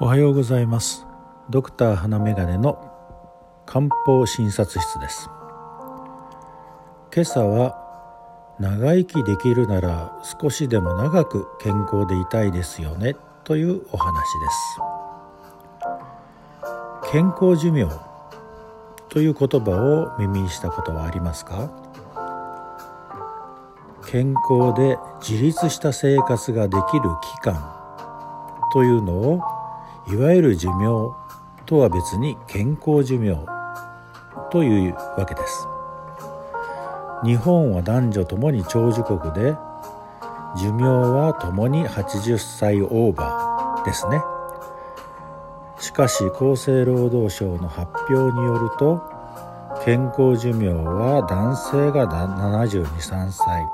おはようございます。ドクター花眼鏡の漢方診察室です。今朝は長生きできるなら少しでも長く健康でいたいですよねというお話です。健康寿命という言葉を耳にしたことはありますか？健康で自立した生活ができる期間というのをいわゆる寿命とは別に健康寿命というわけです。日本は男女ともに長寿国で寿命はともに80歳オーバーですね。しかし厚生労働省の発表によると健康寿命は男性が723歳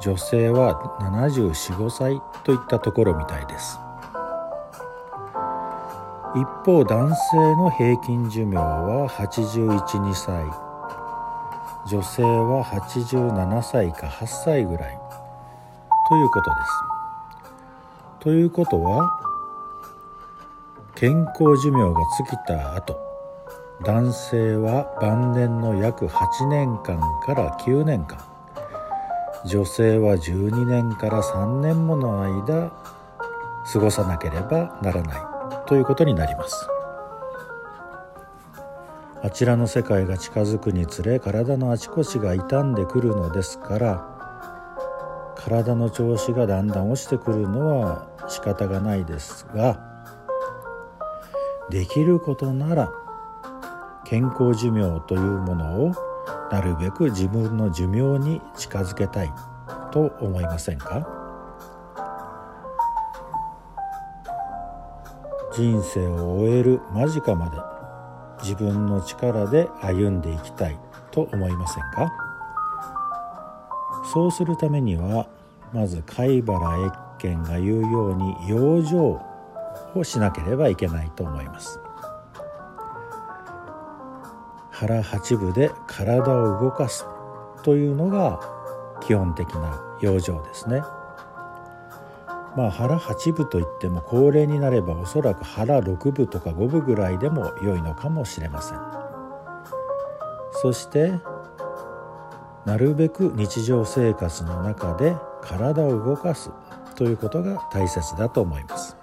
女性は745歳といったところみたいです。一方男性の平均寿命は812歳。女性は87歳か8歳ぐらい。ということです。ということは健康寿命が尽きた後男性は晩年の約8年間から9年間。女性は12年から3年もの間過ごさなければならないということになります。あちらの世界が近づくにつれ体のあちこちが傷んでくるのですから体の調子がだんだん落ちてくるのは仕方がないですができることなら健康寿命というものをなるべく自分の寿命に近づけたいと思いませんか？人生を終える間近まで自分の力で歩んでいきたいと思いませんか？そうするためにはまず貝原越見が言うように養生をしなければいけないと思います腹八分で体を動かすというのが基本的な養生ですね。まあ腹8分といっても高齢になればおそらく腹6分とか5分ぐらいでも良いのかもしれません。そしてなるべく日常生活の中で体を動かすということが大切だと思います。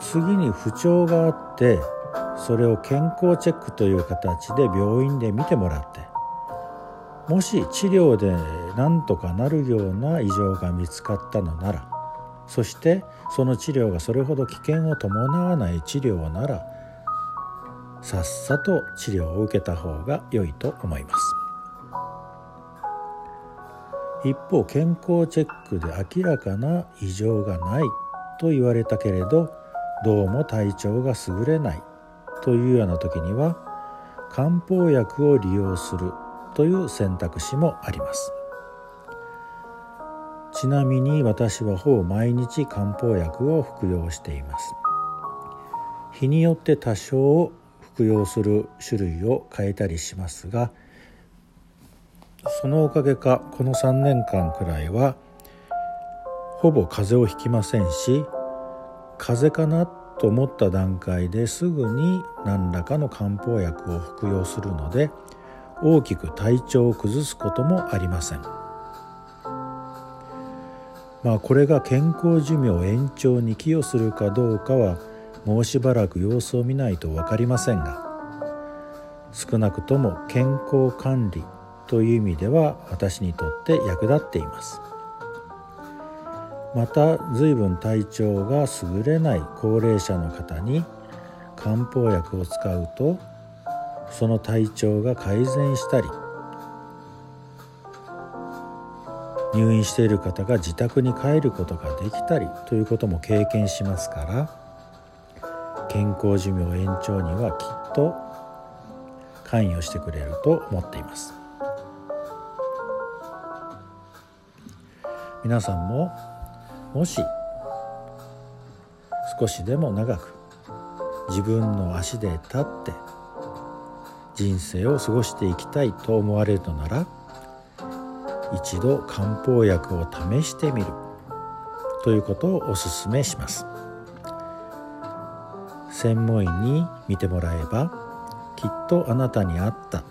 次に不調があってそれを健康チェックという形で病院で見てもらってもし治療で何とかなるような異常が見つかったのならそしてその治療がそれほど危険を伴わない治療ならさっさと治療を受けた方が良いと思います。一方健康チェックで明らかな異常がないと言われたけれどどうも体調が優れないというような時には漢方薬を利用するという選択肢もあります。ちなみに私はほぼ毎日漢方薬を服用しています。日によって多少服用する種類を変えたりしますがそのおかげかこの3年間くらいはほぼ風邪をひきませんし風邪かなと思った段階ですぐに何らかの漢方薬を服用するので大きく体調を崩すこともありません。まあこれが健康寿命延長に寄与するかどうかはもうしばらく様子を見ないと分かりませんが少なくとも健康管理という意味では私にとって役立っています。また随分体調が優れない高齢者の方に漢方薬を使うとその体調が改善したり入院している方が自宅に帰ることができたりということも経験しますから健康寿命延長にはきっと関与してくれると思っています。皆さんももし少しでも長く自分の足で立って人生を過ごしていきたいと思われるのなら一度漢方薬を試してみる。ということをお勧めします。専門医に見てもらえばきっとあなたに合った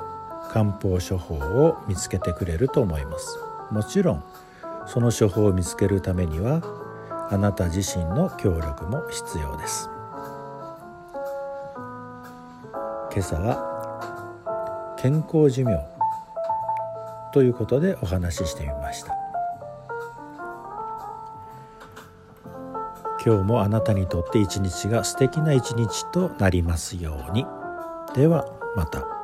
漢方処方を見つけてくれると思います。もちろんその処方を見つけるためにはあなた自身の協力も必要です。今朝は健康寿命ということでお話ししてみました今日もあなたにとって一日が素敵な一日となりますようにではまた。